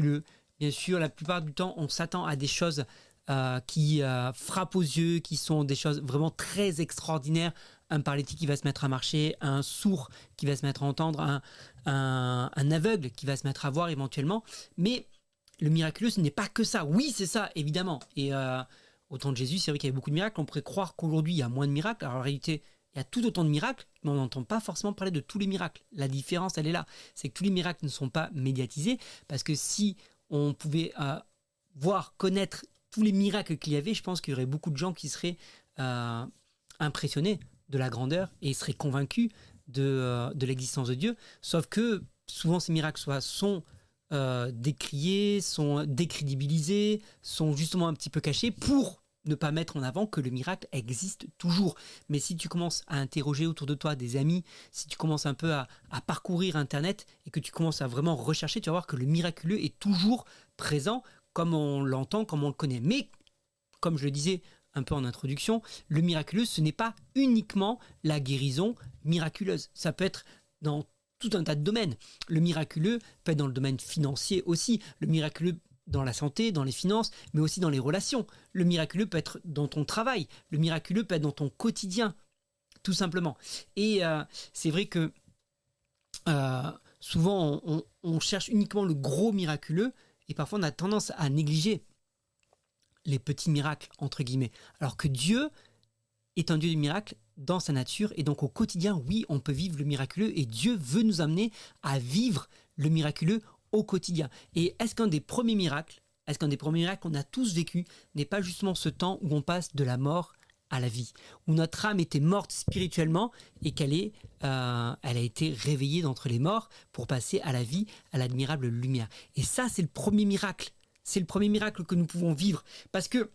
bien sûr, la plupart du temps, on s'attend à des choses euh, qui euh, frappent aux yeux, qui sont des choses vraiment très extraordinaires. Un paralytique qui va se mettre à marcher, un sourd qui va se mettre à entendre, un aveugle qui va se mettre à voir éventuellement. Mais le miraculeux, ce n'est pas que ça. Oui, c'est ça, évidemment. Et euh, au temps de Jésus, c'est vrai qu'il y avait beaucoup de miracles. On pourrait croire qu'aujourd'hui, il y a moins de miracles. Alors en réalité, il y a tout autant de miracles, mais on n'entend pas forcément parler de tous les miracles. La différence, elle est là. C'est que tous les miracles ne sont pas médiatisés, parce que si on pouvait euh, voir, connaître tous les miracles qu'il y avait, je pense qu'il y aurait beaucoup de gens qui seraient euh, impressionnés de la grandeur et seraient convaincus de, euh, de l'existence de Dieu. Sauf que souvent ces miracles sont décriés, sont décrédibilisés, sont justement un petit peu cachés pour ne pas mettre en avant que le miracle existe toujours. Mais si tu commences à interroger autour de toi des amis, si tu commences un peu à, parcourir Internet et que tu commences à vraiment rechercher, tu vas voir que le miraculeux est toujours présent comme on l'entend, comme on le connaît. Mais, comme je le disais un peu en introduction, le miraculeux, ce n'est pas uniquement la guérison miraculeuse. Ça peut être dans tout un tas de domaines. Le miraculeux peut être dans le domaine financier aussi. Le miraculeux dans la santé, dans les finances, mais aussi dans les relations. Le miraculeux peut être dans ton travail. Le miraculeux peut être dans ton quotidien, tout simplement. Et euh, c'est vrai que euh, souvent on, cherche uniquement le gros miraculeux et parfois on a tendance à négliger les petits miracles, entre guillemets. Alors que Dieu est un Dieu du miracle dans sa nature et donc au quotidien, oui, on peut vivre le miraculeux et Dieu veut nous amener à vivre le miraculeux au quotidien. Et est-ce qu'un des premiers miracles, est-ce qu'un des premiers miracles qu'on a tous vécu n'est pas justement ce temps où on passe de la mort à la vie, où notre âme était morte spirituellement et qu'elle est, euh, elle a été réveillée d'entre les morts pour passer à la vie, à l'admirable lumière. Et ça, c'est le premier miracle. C'est le premier miracle que nous pouvons vivre. Parce que,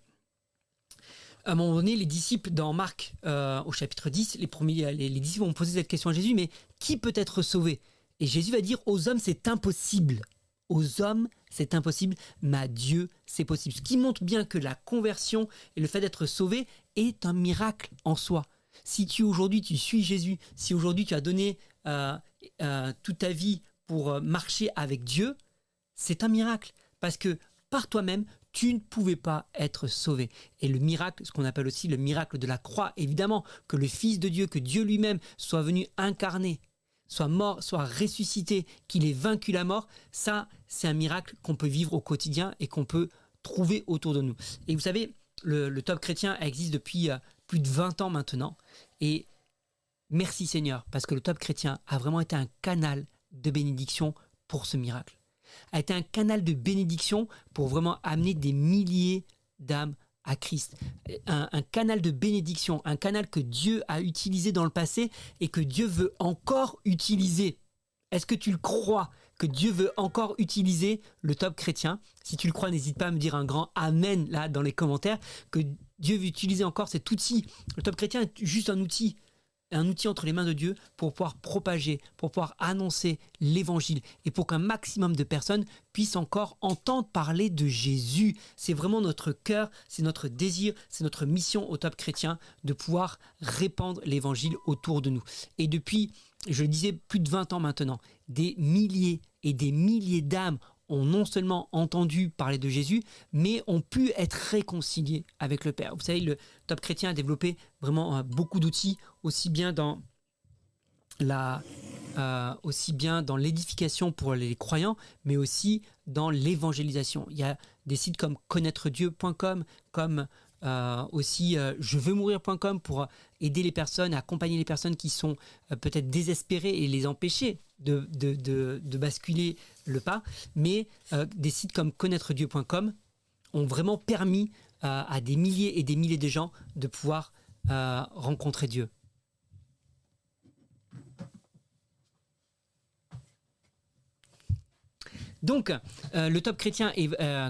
à un moment donné, les disciples, dans Marc, euh, au chapitre 10, les, premiers, les, les disciples vont poser cette question à Jésus, mais qui peut être sauvé? Et Jésus va dire, aux hommes, c'est impossible. Aux hommes, c'est impossible, mais à Dieu, c'est possible. Ce qui montre bien que la conversion et le fait d'être sauvé est un miracle en soi. Si tu aujourd'hui tu suis Jésus, si aujourd'hui tu as donné euh, euh, toute ta vie pour euh, marcher avec Dieu, c'est un miracle. Parce que par toi-même, tu ne pouvais pas être sauvé. Et le miracle, ce qu'on appelle aussi le miracle de la croix, évidemment, que le Fils de Dieu, que Dieu lui-même soit venu incarner, soit mort, soit ressuscité, qu'il ait vaincu la mort, ça, c'est un miracle qu'on peut vivre au quotidien et qu'on peut trouver autour de nous. Et vous savez, le, top chrétien existe depuis euh, plus de 20 ans maintenant. Et merci Seigneur, parce que le top chrétien a vraiment été un canal de bénédiction pour ce miracle. A été un canal de bénédiction pour vraiment amener des milliers d'âmes à Christ. Un, canal de bénédiction, un canal que Dieu a utilisé dans le passé et que Dieu veut encore utiliser. Est-ce que tu le crois que Dieu veut encore utiliser le top chrétien? Si tu le crois, n'hésite pas à me dire un grand Amen là dans les commentaires, que Dieu veut utiliser encore cet outil. Le top chrétien est juste un outil, un outil entre les mains de Dieu pour pouvoir propager, pour pouvoir annoncer l'évangile et pour qu'un maximum de personnes puissent encore entendre parler de Jésus. C'est vraiment notre cœur, c'est notre désir, c'est notre mission au top chrétien de pouvoir répandre l'évangile autour de nous. Et depuis, je le disais, plus de 20 ans maintenant, des milliers et des milliers d'âmes ont non seulement entendu parler de Jésus, mais ont pu être réconciliés avec le Père. Vous savez, le top chrétien a développé vraiment euh, beaucoup d'outils, aussi bien dans la, euh, aussi bien dans l'édification pour les croyants, mais aussi dans l'évangélisation. Il y a des sites comme connaîtredieu.com, comme euh, aussi je veux mourir.com pour aider les personnes, accompagner les personnes qui sont peut-être désespérées et les empêcher de, basculer le pas. Mais euh, des sites comme connaîtredieu.com ont vraiment permis euh, à des milliers et des milliers de gens de pouvoir euh, rencontrer Dieu. Donc, le top chrétien,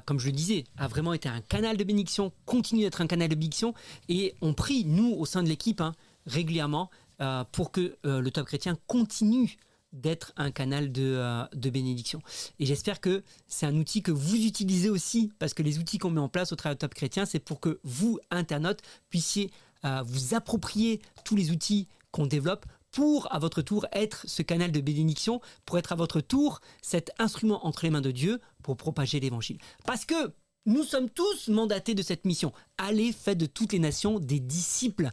comme je le disais, a vraiment été un canal de bénédiction, continue d'être un canal de bénédiction, et on prie, nous, au sein de l'équipe, hein, régulièrement, pour que le top chrétien continue d'être un canal de, euh, de bénédiction. Et j'espère que c'est un outil que vous utilisez aussi, parce que les outils qu'on met en place au travers de Top Chrétien, c'est pour que vous, internautes, puissiez euh, vous approprier tous les outils qu'on développe pour, à votre tour, être ce canal de bénédiction, pour être à votre tour cet instrument entre les mains de Dieu pour propager l'évangile. Parce que nous sommes tous mandatés de cette mission. Allez, faites de toutes les nations des disciples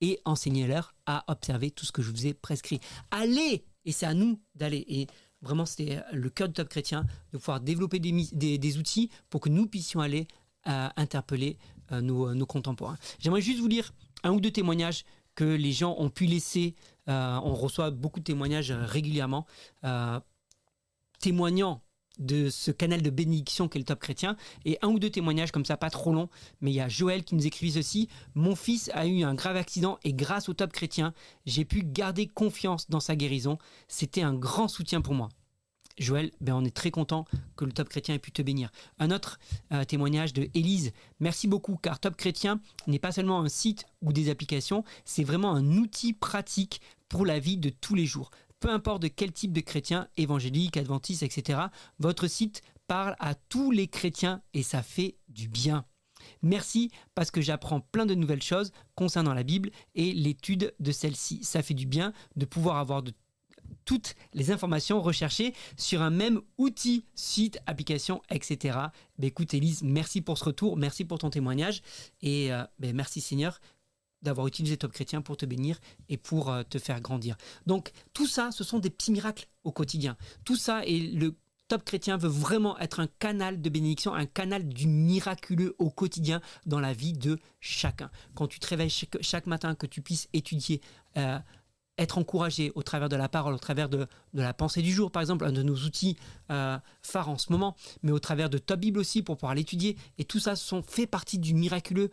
et enseignez-leur à observer tout ce que je vous ai prescrit. Allez, et c'est à nous d'aller. Et vraiment, c'était le cœur du top chrétien de pouvoir développer des, outils pour que nous puissions aller euh, interpeller euh, nos, contemporains. J'aimerais juste vous lire un ou deux témoignages que les gens ont pu laisser. Euh, on reçoit beaucoup de témoignages régulièrement, témoignant de ce canal de bénédiction qu'est le top chrétien. Et un ou deux témoignages comme ça, pas trop long, mais il y a Joël qui nous écrit ceci. Mon fils a eu un grave accident et grâce au top chrétien, j'ai pu garder confiance dans sa guérison. C'était un grand soutien pour moi. Joël, ben on est très content que le Top Chrétien ait pu te bénir. Un autre euh, témoignage de Élise. Merci beaucoup car Top Chrétien n'est pas seulement un site ou des applications, c'est vraiment un outil pratique pour la vie de tous les jours peu importe de quel type de chrétien, évangélique, adventiste, etc., votre site parle à tous les chrétiens et ça fait du bien. Merci parce que j'apprends plein de nouvelles choses concernant la Bible et l'étude de celle-ci. Ça fait du bien de pouvoir avoir toutes les informations recherchées sur un même outil, site, application, etc. Ben écoute Elise, merci pour ce retour, merci pour ton témoignage et euh, ben merci Seigneur d'avoir utilisé Top Chrétien pour te bénir et pour euh, te faire grandir. Donc tout ça, ce sont des petits miracles au quotidien. Tout ça et le Top Chrétien veut vraiment être un canal de bénédiction, un canal du miraculeux au quotidien dans la vie de chacun. Quand tu te réveilles chaque, matin, que tu puisses étudier, euh, être encouragé au travers de la parole, au travers de, la pensée du jour, par exemple, un de nos outils euh, phares en ce moment, mais au travers de Top Bible aussi pour pouvoir l'étudier. Et tout ça sont fait partie du miraculeux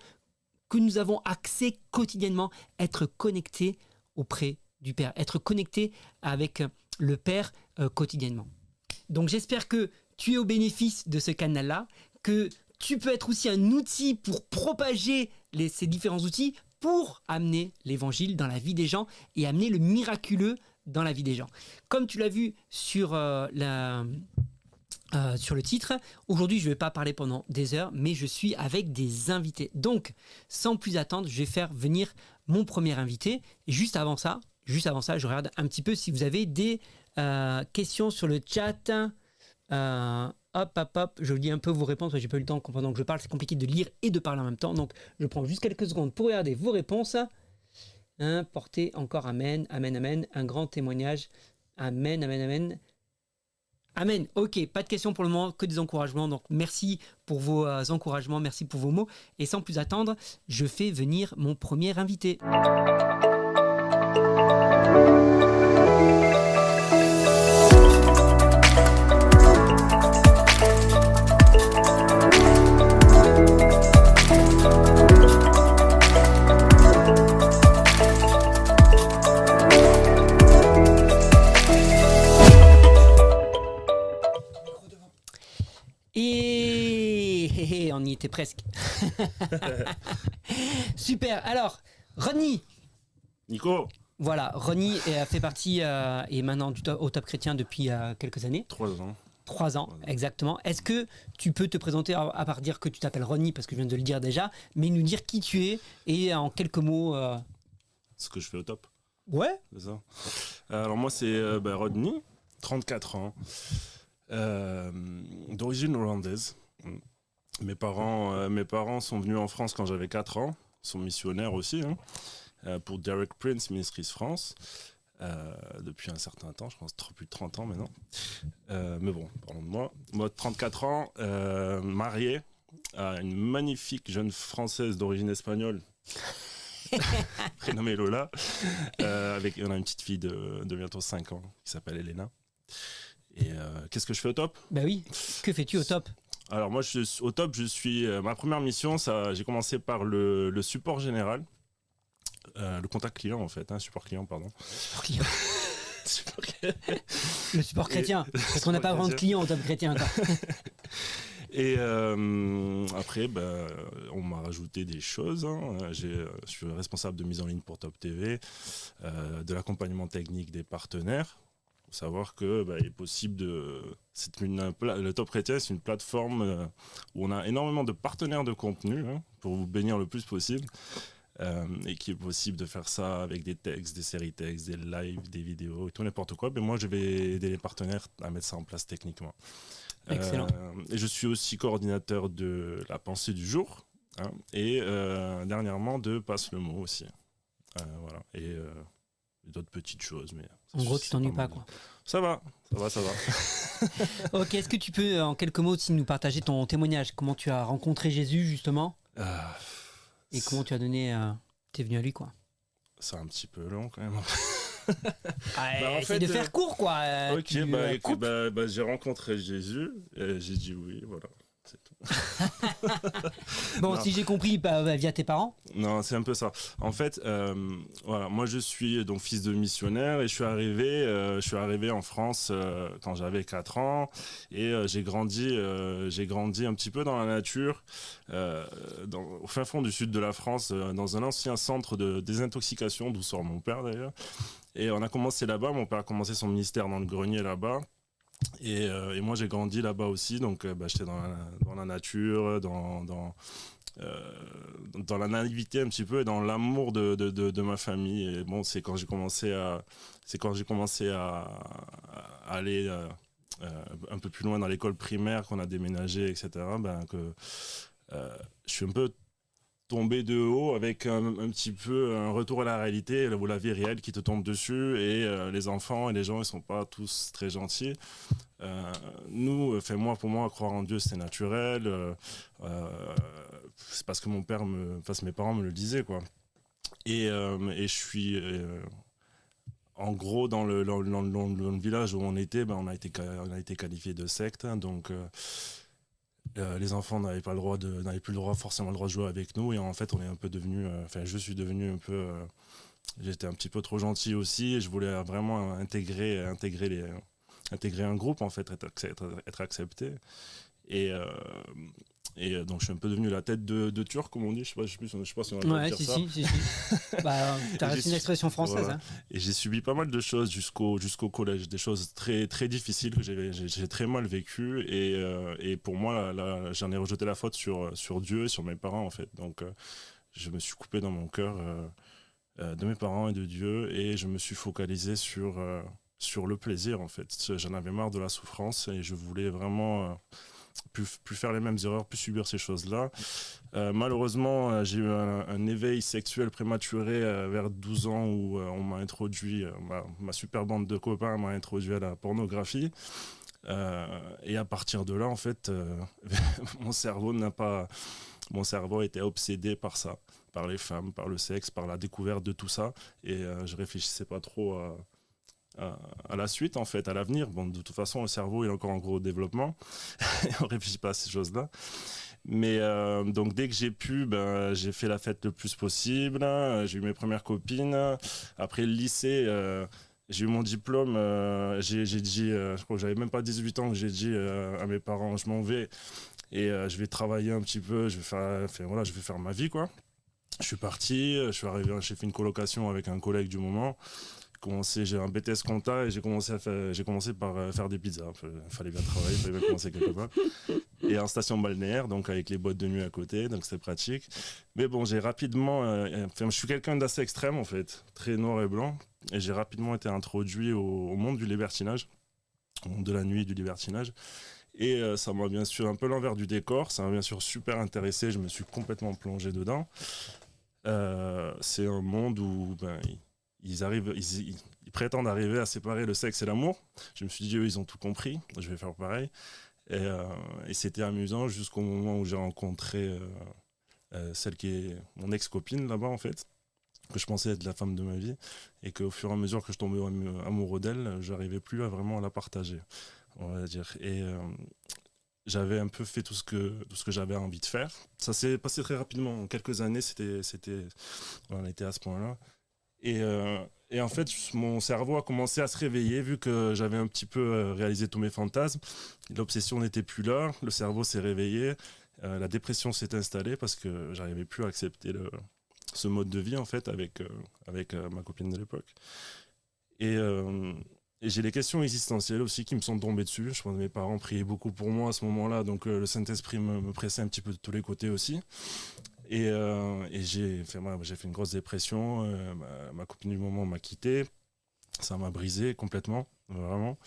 que nous avons accès quotidiennement, être connecté auprès du Père, être connecté avec le Père euh, quotidiennement. Donc j'espère que tu es au bénéfice de ce canal-là, que tu peux être aussi un outil pour propager ces différents outils pour amener l'évangile dans la vie des gens et amener le miraculeux dans la vie des gens. Comme tu l'as vu sur euh, la, euh, sur le titre. Aujourd'hui, je ne vais pas parler pendant des heures, mais je suis avec des invités. Donc, sans plus attendre, je vais faire venir mon premier invité. Juste avant ça, juste avant ça, je regarde un petit peu si vous avez des euh, questions sur le chat. Euh, hop, hop, hop, je dis un peu vos réponses. J'ai pas eu le temps pendant que je parle. C'est compliqué de lire et de parler en même temps. Donc, je prends juste quelques secondes pour regarder vos réponses. Hein, portez encore Amen, Amen, Amen. Un grand témoignage. Amen, Amen, Amen. Amen. Ok, pas de questions pour le moment, que des encouragements. Donc merci pour vos euh, encouragements, merci pour vos mots. Et sans plus attendre, je fais venir mon premier invité. On y était presque. Super. Alors, Ronnie. Nico. Voilà, Ronnie a fait partie euh, et maintenant au Top Chrétien depuis euh, quelques années. Trois ans. Trois ans, exactement. Est-ce que tu peux te présenter, à, part dire que tu t'appelles Ronnie, parce que je viens de le dire déjà, mais nous dire qui tu es et en quelques mots. Euh, Ce que je fais au top. Ouais. C'est ça. Alors moi, c'est bah, Rodney, 34 ans, d'origine hollandaise. Mes parents, euh, mes parents sont venus en France quand j'avais 4 ans, sont missionnaires aussi, hein, euh, pour Derek Prince, Ministries France, euh, depuis un certain temps, je pense plus de 30 ans maintenant. mais bon, parlons de moi. Moi, 34 ans, marié à une magnifique jeune Française d'origine espagnole. prénommée Lola, avec on a une petite fille de, de bientôt 5 ans qui s'appelle Elena. Et qu'est-ce que je fais au top? Bah oui, que fais-tu au top? Alors moi, je au top, je suis. Euh, ma première mission, ça, j'ai commencé par le, support général, euh, le contact client en fait, hein, support client, pardon. Support client. le support chrétien, parce qu'on n'a pas vraiment de client au top chrétien. Et euh, après, bah, on m'a rajouté des choses. Hein. je suis responsable de mise en ligne pour Top TV, de l'accompagnement technique des partenaires, savoir que bah, il est possible de. C'est une, le Top Chrétien, c'est une plateforme euh, où on a énormément de partenaires de contenu hein, pour vous bénir le plus possible. Euh, et qu'il est possible de faire ça avec des textes, des séries textes, des lives, des vidéos, et tout n'importe quoi. Mais moi, je vais aider les partenaires à mettre ça en place techniquement. Excellent. et je suis aussi coordinateur de la pensée du jour, hein, et dernièrement de Passe le mot aussi. voilà. Et d'autres petites choses. Mais en gros, tu t'ennuies pas, quoi. Ça va, ça va, ça va. ok, est-ce que tu peux, en quelques mots, aussi nous partager ton témoignage? Comment tu as rencontré Jésus, justement? Euh, Et comment tu as donné. Euh, tu es venu à lui, quoi? C'est un petit peu long, quand même. ah, bah, en de faire euh, court, quoi. ok, bah, bah, bah, j'ai rencontré Jésus, et j'ai dit oui, voilà. bon, si j'ai compris, bah, bah, via tes parents Non, c'est un peu ça. En fait, euh, voilà, moi je suis donc fils de missionnaire et je suis arrivé, euh, je suis arrivé en France euh, quand j'avais 4 ans et j'ai grandi, j'ai grandi un petit peu dans la nature, dans, au fin fond du sud de la France, dans un ancien centre de désintoxication d'où sort mon père d'ailleurs. Et on a commencé là-bas, mon père a commencé son ministère dans le grenier là-bas. Euh, et, moi, j'ai grandi là-bas aussi, donc euh, bah, j'étais dans la, nature, dans, dans, euh, dans, la naïveté un petit peu et dans l'amour de, de, de, ma famille. Et bon, c'est quand j'ai commencé à, quand commencé à, aller un peu plus loin dans l'école primaire, qu'on a déménagé, etc. Ben que je suis un peu tomber de haut avec un, petit peu un retour à la réalité, la vie réelle qui te tombe dessus et euh, les enfants et les gens ils sont pas tous très gentils. Euh, nous, fait moi pour moi croire en Dieu c'est naturel. Euh, c'est parce que mon père me, enfin mes parents me le disaient quoi. Et, et je suis en gros, dans le, dans, le, village où on était, ben, on, a été, on a été qualifié de secte. Hein, donc, euh, les enfants n'avaient pas le droit de, n'avaient plus le droit forcément le droit de jouer avec nous. Et en fait on est un peu devenu, euh, enfin je suis devenu un peu, euh, j'étais un petit peu trop gentil aussi. Et je voulais vraiment intégrer, intégrer les, intégrer un groupe en fait, être, être accepté et et euh, donc, je suis un peu devenu la tête de, de Turc, comme on dit. Je sais pas, je sais, plus, je sais pas si on a ouais, dire si, ça. Si, si, si. bah, as une expression française. Hein. Et j'ai subi pas mal de choses jusqu'au jusqu'au collège, des choses très très difficiles que j'ai très mal vécues. Et, euh, et pour moi, j'en ai rejeté la faute sur sur Dieu et sur mes parents en fait. Donc, euh, je me suis coupé dans mon cœur de mes parents et de Dieu, et je me suis focalisé sur sur le plaisir en fait. J'en avais marre de la souffrance et je voulais vraiment plus, plus faire les mêmes erreurs, plus subir ces choses-là. Euh, malheureusement, euh, j'ai eu un, éveil sexuel prématuré euh, vers 12 ans où on m'a introduit, ma, super bande de copains m'a introduit à la pornographie. et à partir de là, en fait, mon cerveau n'a pas, mon cerveau était obsédé par ça, par les femmes, par le sexe, par la découverte de tout ça, et je réfléchissais pas trop à à, la suite, en fait, à l'avenir. Bon, de toute façon, le cerveau est encore en gros développement. on réfléchit pas à ces choses-là. Mais euh, donc dès que j'ai pu, ben, j'ai fait la fête le plus possible. J'ai eu mes premières copines. Après le lycée, euh, j'ai eu mon diplôme. Euh, j'ai dit, je crois que j'avais même pas 18 ans, que j'ai dit à mes parents, je m'en vais et je vais travailler un petit peu. Je vais faire, voilà, je vais faire ma vie quoi. Je suis parti, je suis arrivé, j'ai fait une colocation avec un collègue du moment j'ai un BTS compta et j'ai commencé à faire, j'ai commencé par euh, faire des pizzas. Il fallait bien travailler, il fallait bien commencer quelque part. Et en station balnéaire, donc avec les boîtes de nuit à côté, donc c'était pratique. Mais bon, j'ai rapidement, euh, je suis quelqu'un d'assez extrême en fait, très noir et blanc, et j'ai rapidement été introduit au, monde du libertinage, au monde de la nuit du libertinage. Et euh, ça m'a bien sûr un peu l'envers du décor, ça m'a bien sûr super intéressé, je me suis complètement plongé dedans. c'est un monde où ben, ils prétendent arriver à séparer le sexe et l'amour. Je me suis dit, eux, ils ont tout compris, je vais faire pareil. Et, euh, c'était amusant jusqu'au moment où j'ai rencontré euh, euh, celle qui est mon ex-copine là-bas, en fait, que je pensais être la femme de ma vie, et qu'au fur et à mesure que je tombais amoureux d'elle, j'arrivais plus à vraiment la partager, on va dire. Et j'avais un peu fait tout ce que tout ce que j'avais envie de faire. Ça s'est passé très rapidement. En quelques années, c'était c'était on était à ce point-là. Et, euh, et, en fait, mon cerveau a commencé à se réveiller vu que j'avais un petit peu euh, réalisé tous mes fantasmes. L'obsession n'était plus là, le cerveau s'est réveillé, euh, la dépression s'est installée parce que j'arrivais plus à accepter ce mode de vie en fait avec, avec ma copine de l'époque. Et, et j'ai les questions existentielles aussi qui me sont tombées dessus. Je pense que mes parents priaient beaucoup pour moi à ce moment-là, donc le Saint-Esprit me, pressait un petit peu de tous les côtés aussi. Et, et j'ai fait, fait une grosse dépression. Ma, ma, copine du moment m'a quitté. Ça m'a brisé complètement, vraiment.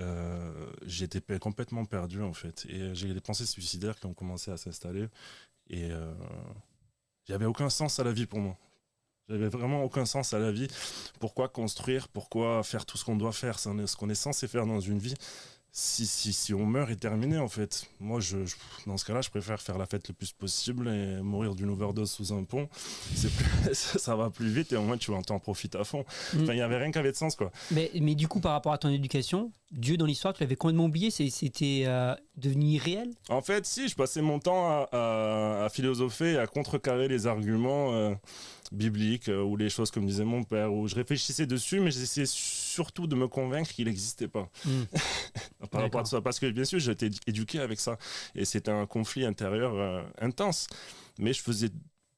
Euh, j'étais complètement perdu en fait. Et j'ai des pensées suicidaires qui ont commencé à s'installer. Et euh, j'avais aucun sens à la vie pour moi. J'avais vraiment aucun sens à la vie. Pourquoi construire? Pourquoi faire tout ce qu'on doit faire? Ce qu'on est censé faire dans une vie si, si, si on meurt et terminé en fait. Moi, je, dans ce cas-là, je préfère faire la fête le plus possible et mourir d'une overdose sous un pont. Plus, ça va plus vite et au moins tu en profites à fond. Mm. Enfin, il n'y avait rien qui avait de sens quoi. Mais, mais du coup, par rapport à ton éducation, Dieu dans l'histoire, tu l'avais complètement oublié C'était euh, devenu irréel? En fait, si, je passais mon temps à, à, philosopher, à contrecarrer les arguments. Euh, bibliques euh, ou les choses comme disait mon père où je réfléchissais dessus mais j'essayais surtout de me convaincre qu'il n'existait pas par rapport à ça. Parce que bien sûr, j'ai été éduqué avec ça. Et c'était un conflit intérieur euh, intense. Mais je faisais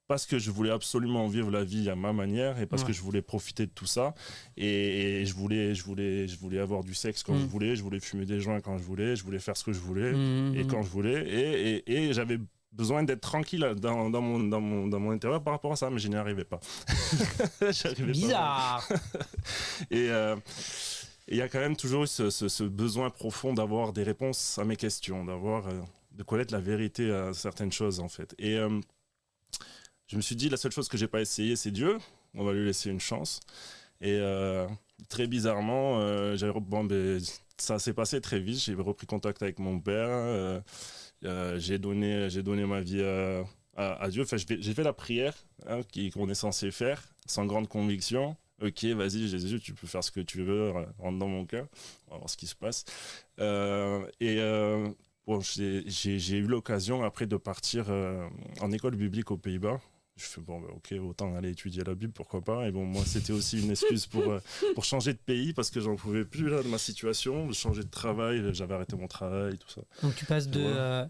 parce que je voulais absolument vivre la vie à ma manière et parce que je voulais profiter de tout ça et, je voulais je voulais je voulais avoir du sexe quand je mm. voulais je voulais fumer des joints quand je voulais je voulais faire ce que je voulais mm, et quand je voulais et, et, j'avais besoin d'être tranquille dans, dans, mon, dans, mon, dans mon intérieur par rapport à ça mais je n'y arrivais pas bizarre et euh, il y a quand même toujours eu ce, besoin profond d'avoir des réponses à mes questions, d'avoir, euh, de connaître la vérité à certaines choses en fait. Et euh, je me suis dit, la seule chose que j'ai pas essayé, c'est Dieu. On va lui laisser une chance. Et très bizarrement, bon, ben, ça s'est passé très vite. J'ai repris contact avec mon père. J'ai donné, donné ma vie à, Dieu. Enfin, j'ai fait la prière hein, qu'on est censé faire, sans grande conviction ok, vas-y Jésus, tu peux faire ce que tu veux, rentre dans mon cœur, on va voir ce qui se passe. Euh, et euh, bon, j'ai eu l'occasion après de partir euh, en école biblique aux Pays-Bas. Je fais bon, bah, ok, autant aller étudier la Bible, pourquoi pas. Et bon, moi, c'était aussi une excuse pour, pour changer de pays parce que j'en pouvais plus là de ma situation, de changer de travail. J'avais arrêté mon travail, tout ça. Donc tu passes de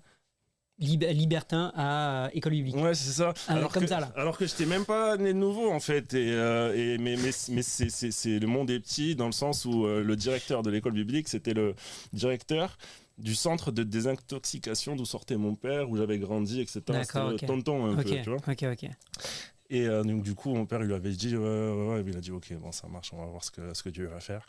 libertin à école biblique. Ouais, c'est ça. Ah, alors comme que, ça, là. Alors que j'étais même pas né de nouveau, en fait. Et, euh, et mais mais, mais c'est le monde est petit dans le sens où euh, le directeur de l'école biblique, c'était le directeur du centre de désintoxication d'où sortait mon père, où j'avais grandi, etc. D'accord, okay. tonton un peu, tu vois. Ok, ok. Et euh, donc, du coup, mon père, il lui avait dit, ouais, ouais, ouais. il a dit, ok, bon, ça marche, on va voir ce que, ce que Dieu va faire.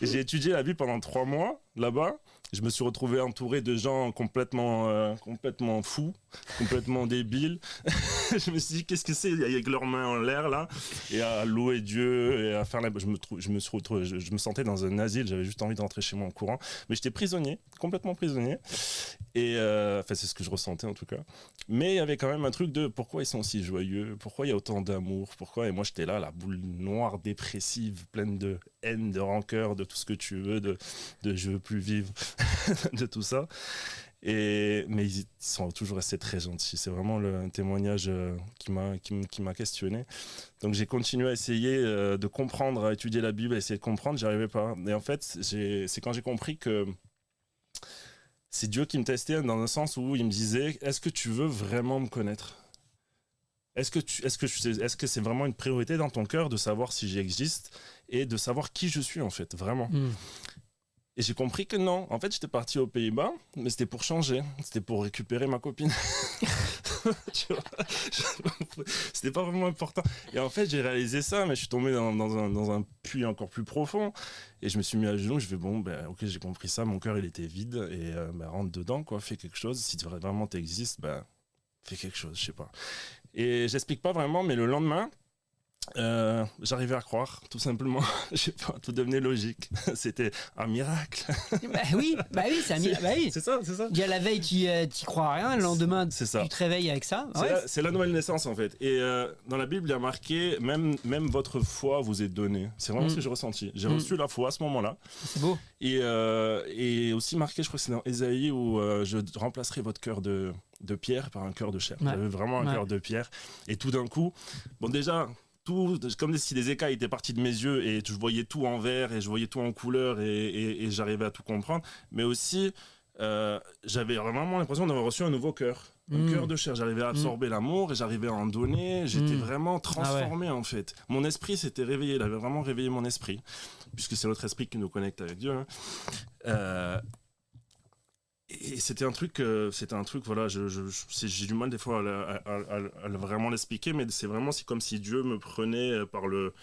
et j'ai étudié la vie pendant trois mois là-bas je me suis retrouvé entouré de gens complètement, euh, complètement fous, complètement débiles. je me suis dit, qu'est-ce que c'est? Avec leurs mains en l'air là Et à louer Dieu et à faire la... je, me je, me sentais dans un asile, j'avais juste envie de rentrer chez moi en courant. Mais j'étais prisonnier, complètement prisonnier. Et euh, enfin, c'est ce que je ressentais en tout cas. Mais il y avait quand même un truc de pourquoi ils sont si joyeux? Pourquoi il y a autant d'amour? Pourquoi? Et moi, j'étais là, la boule noire, dépressive, pleine de haine, de rancœur, de tout ce que tu veux, de, de je veux plus vivre, de tout ça. Et, mais ils sont toujours restés très gentils. C'est vraiment le, un témoignage euh, qui m'a qui, questionné. Donc j'ai continué à essayer euh, de comprendre, à étudier la Bible, à essayer de comprendre. J'y arrivais pas. Et en fait, c'est quand j'ai compris que c'est Dieu qui me testait dans un sens où il me disait Est-ce que tu veux vraiment me connaître? Est-ce que tu, est-ce que est-ce que c'est vraiment une priorité dans ton cœur de savoir si j'existe et de savoir qui je suis en fait, vraiment? Hmm. Et j'ai compris que non. En fait, j'étais parti aux Pays-Bas, mais c'était pour changer. C'était pour récupérer ma copine. c'était pas vraiment important. Et en fait, j'ai réalisé ça, mais je suis tombé dans, un, dans, un, puits encore plus profond. Et je me suis mis à genoux. Je fais bon, ben, ok, j'ai compris ça. Mon cœur, il était vide. Et euh, ben, rentre dedans, quoi. Fais quelque chose. Si vraiment t'existes, ben, fais quelque chose. Je sais pas. Et j'explique pas vraiment, mais le lendemain, euh, j'arrivais à croire, tout simplement. Je sais pas, tout devenait logique. C'était un miracle. bah oui, bah oui, c'est un miracle. Bah c'est ça, c'est ça. Il y a la veille, tu euh, crois à rien. Le lendemain, tu te réveilles avec ça. C'est la, nouvelle naissance, en fait. Et euh, dans la Bible, il y a marqué même, même votre foi vous est donnée. C'est vraiment mm. ce que j'ai ressenti. J'ai mm. reçu la foi à ce moment-là. C'est beau. Et, et aussi marqué, je crois que c'est dans Ésaïe, où je remplacerai votre cœur de, de pierre par un cœur de chair. J'avais vraiment un cœur de pierre. Et tout d'un coup, bon, déjà comme si des écailles étaient partis de mes yeux et je voyais tout en vert et je voyais tout en couleur et, j'arrivais à tout comprendre. Mais aussi, euh, j'avais vraiment l'impression d'avoir reçu un nouveau cœur. Un Mm. cœur de chair. J'arrivais à absorber l'amour et j'arrivais à en donner. J'étais Mm. vraiment transformé en fait. Mon esprit s'était réveillé. Il avait vraiment réveillé mon esprit. Puisque c'est notre esprit qui nous connecte avec Dieu. hein. Euh, et c'était un truc, euh, c'était un truc, voilà, je, j'ai du mal des fois à, vraiment l'expliquer, mais c'est vraiment c'est comme si Dieu me prenait euh, par le,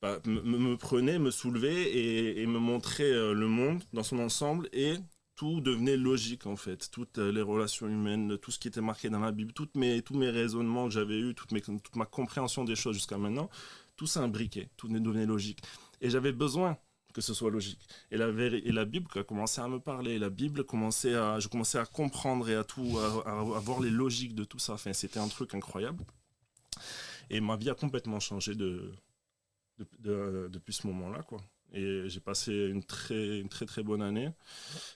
bah, me, prenait, me soulevait et, me montrait euh, le monde dans son ensemble et tout devenait logique en fait, toutes les relations humaines, tout ce qui était marqué dans la Bible, toutes mes, tous mes raisonnements que j'avais eus, toutes mes, toute ma compréhension des choses jusqu'à maintenant, tout s'imbriquait, tout devenait logique. Et j'avais besoin que ce soit logique. Et la, et la Bible a commencé à me parler, la Bible commençait à, je commençais à comprendre et à tout, à, à- voir les logiques de tout ça. Enfin, c'était un truc incroyable. Et ma vie a complètement changé de, de- de- depuis ce moment-là, quoi. Et j'ai passé une très, une très très bonne année.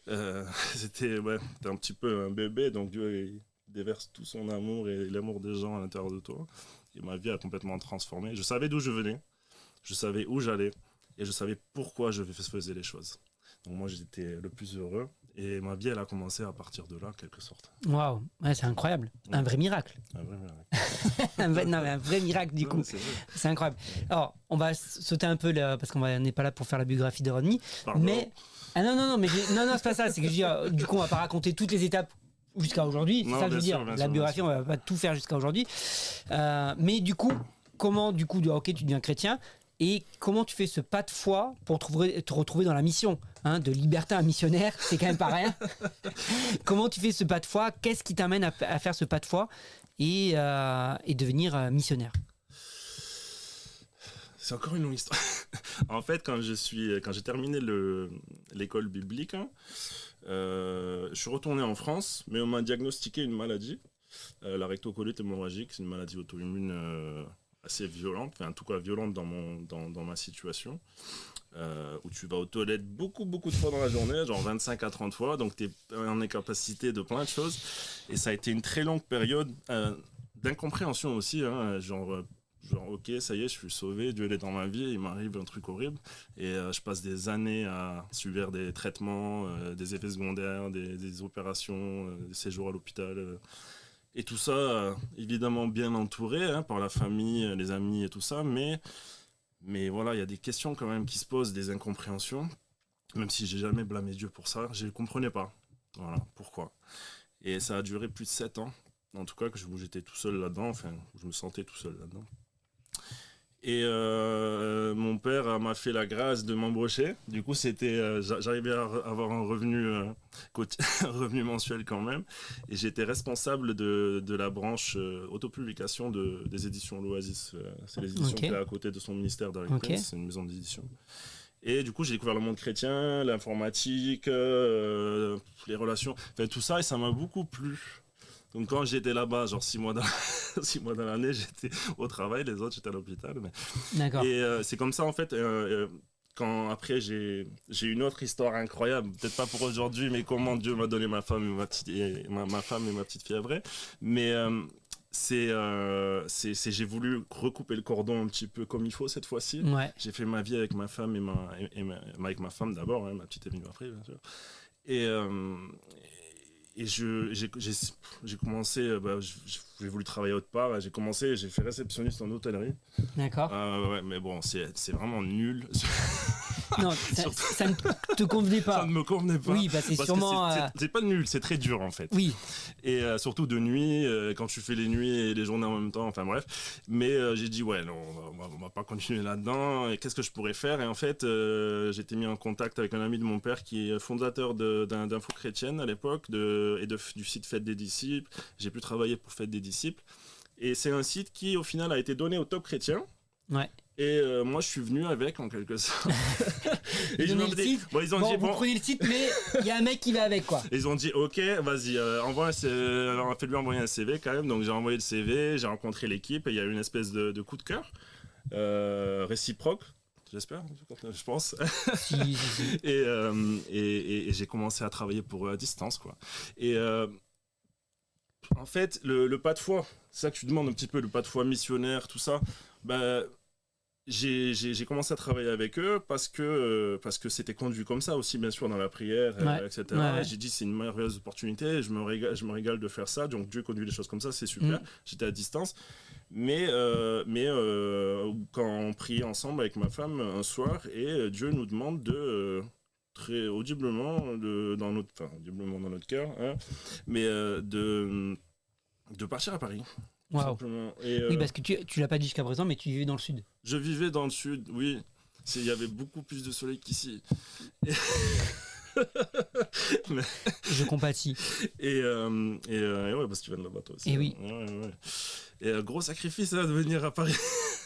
Euh, c'était ouais, un petit peu un bébé, donc Dieu déverse tout son amour et l'amour des gens à l'intérieur de toi. Et ma vie a complètement transformé. Je savais d'où je venais, je savais où j'allais, et je savais pourquoi je faisais les choses. Donc moi j'étais le plus heureux, et ma vie elle a commencé à partir de là, en quelque sorte. Waouh, ouais, c'est incroyable. Un vrai miracle. Un vrai miracle. un, vrai, non, mais un vrai miracle, du Non, coup. c'est incroyable. Alors, on va sauter un peu, là, parce qu'on n'est pas là pour faire la biographie de Rodney. Pardon. Mais. Ah non, non, non, mais non, non, c'est pas ça. C'est que je veux dire, du coup, on va pas raconter toutes les étapes jusqu'à aujourd'hui. C'est ça que je veux dire. sûr, la biographie, on va pas tout faire jusqu'à aujourd'hui. Euh, mais du coup, comment, du coup, ok, tu deviens chrétien et comment tu fais ce pas de foi pour te retrouver, dans la mission hein, De libertin à missionnaire, c'est quand même pas rien. comment tu fais ce pas de foi? Qu'est-ce qui t'amène à, faire ce pas de foi et, euh, et devenir euh, missionnaire? C'est encore une longue histoire. en fait, quand j'ai terminé le- l'école biblique, hein, euh, je suis retourné en France, mais on m'a diagnostiqué une maladie, la rectocolite hémorragique. C'est une maladie auto-immune assez violente, en tout cas violente dans, mon, dans, dans ma situation. euh, où tu vas aux toilettes beaucoup, beaucoup de fois dans la journée, genre 25 à 30 fois, donc tu es en incapacité de plein de choses. Et ça a été une très longue période euh, d'incompréhension aussi, hein, genre, euh, genre, ok, ça y est, je suis sauvé, Dieu est dans ma vie, il m'arrive un truc horrible. Et je passe des années à subir des traitements, des effets secondaires, des, des opérations, des séjours à l'hôpital. Et tout ça, euh, évidemment bien entouré hein, par la famille, euh, les amis et tout ça, mais mais voilà, il y a des questions quand même qui se posent, des incompréhensions. Même si j'ai jamais blâmé Dieu pour ça, je ne comprenais pas. Voilà, pourquoi. Et ça a duré plus de 7 ans. En tout cas, que j'étais tout seul là-dedans, enfin, je me sentais tout seul là-dedans. Et euh, mon père euh, m'a fait la grâce de m'embaucher. Du coup, c'était, euh, j'a- j'arrivais à avoir un revenu, euh, un revenu mensuel quand même. Et j'étais responsable de, de la branche autopublication de, des éditions L'Oasis. C'est les éditions Ok. qui est à côté de son ministère d'Eric Ok. Prince. C'est une maison d'édition. Et du coup, j'ai découvert le monde chrétien, l'informatique, les relations, enfin tout ça, et ça m'a beaucoup plu. Donc quand j'étais là-bas, genre six mois dans, six mois dans l'année, j'étais au travail, les autres j'étais à l'hôpital. mais- D'accord. Et euh, c'est comme ça en fait. euh, euh, quand après j'ai j'ai une autre histoire incroyable, peut-être pas pour aujourd'hui, mais comment Dieu m'a donné ma femme et ma petite et ma, ma femme et ma petite fille vraie. Mais euh, c'est euh, c'est c'est- j'ai voulu recouper le cordon un petit peu comme il faut cette fois-ci. Ouais. J'ai fait ma vie avec ma femme et ma, et, et ma- avec ma femme d'abord, hein, ma petite est venue après, bien sûr. Et, euh, et je, j'ai, commencé, euh, bah, j'ai voulu travailler autre part, j'ai commencé, j'ai fait réceptionniste en hôtellerie. D'accord. Ah ouais, mais bon, c'est vraiment nul. Non, ça, ça ne te convenait Ça pas. ne me convenait pas. Oui, bah, c'est Parce que sûrement. c'est, euh, c'est- pas nul, c'est très dur en fait. Oui, Et euh, surtout de nuit, euh, quand tu fais les nuits et les journées en même temps, enfin bref. Mais euh, j'ai dit, ouais, non, on va, on va- pas continuer là-dedans. Et qu'est-ce que je pourrais faire? Et en fait, été mis en contact avec un ami de mon père qui est fondateur d'Info Chrétienne à l'époque de, et de, du site Fête des Disciples. J'ai pu travailler pour Fête des Disciples. Et c'est un site qui, au final, a été donné au top chrétien. Ouais. Et euh, moi, je suis venu avec, en quelque sorte. Ils je ont site. bon, ils ont bon, dit, vous bon, prenez le titre, mais il y a un mec qui va avec, quoi. ils ont dit ok, vas-y, euh, envoie un CV, alors, fais-lui envoyer un CV quand même. Donc j'ai envoyé le CV, j'ai rencontré l'équipe et il y a eu une espèce de, de coup de cœur euh, réciproque, j'espère, je pense. Et, euh, et, et- et j'ai commencé à travailler pour eux à distance quoi. Et euh, en fait, le, le pas de foi, c'est ça que tu demandes un petit peu, le pas de foi missionnaire, tout ça. Bah, j'ai commencé à travailler avec eux parce que euh, parce que c'était conduit comme ça aussi bien sûr dans la prière euh, etc j'ai dit c'est une merveilleuse opportunité je me régale je me régale de faire ça donc Dieu conduit les choses comme ça c'est super. Mm. j'étais à distance. Mais euh, mais quand on prie ensemble avec ma femme un soir et Dieu nous demande de très audiblement de, dans notre enfin audiblement dans notre cœur hein, mais de de partir à Paris euh, oui, parce que tu, tu l'as pas dit jusqu'à présent, mais tu vivais dans le sud. Je vivais dans le sud, oui. Il y avait beaucoup plus de soleil qu'ici. Je compatis. Et, euh, et, euh, et, ouais, parce que tu viens de là-bas toi aussi. Et oui. Ouais, ouais. Et un gros sacrifice hein, de venir à Paris,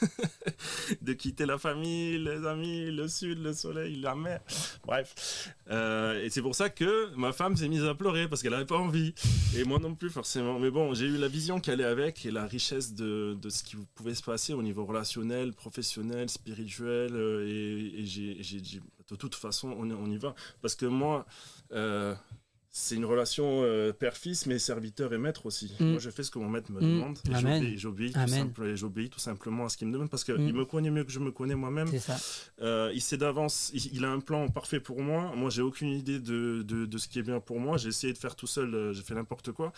de quitter la famille, les amis, le sud, le soleil, la mer. Bref. Euh, et c'est pour ça que ma femme s'est mise à pleurer parce qu'elle n'avait pas envie. Et moi non plus, forcément. Mais bon, j'ai eu la vision qui allait avec et la richesse de, ce qui pouvait se passer au niveau relationnel, professionnel, spirituel. Euh, et, j'ai dit, de toute façon, on, on, y va. Parce que moi, euh, c'est une relation euh, père-fils, mais serviteur et maître aussi. Mm. Moi, je fais ce que mon maître me mm. demande. Et j'obéis tout, tout, simplement à ce qu'il me demande parce qu'il mm. me connaît mieux que je me connais moi-même. Euh, il sait d'avance, il, a un plan parfait pour moi. Moi, j'ai aucune idée de, de, de, ce qui est bien pour moi. J'ai essayé de faire tout seul, euh, j'ai fait n'importe quoi.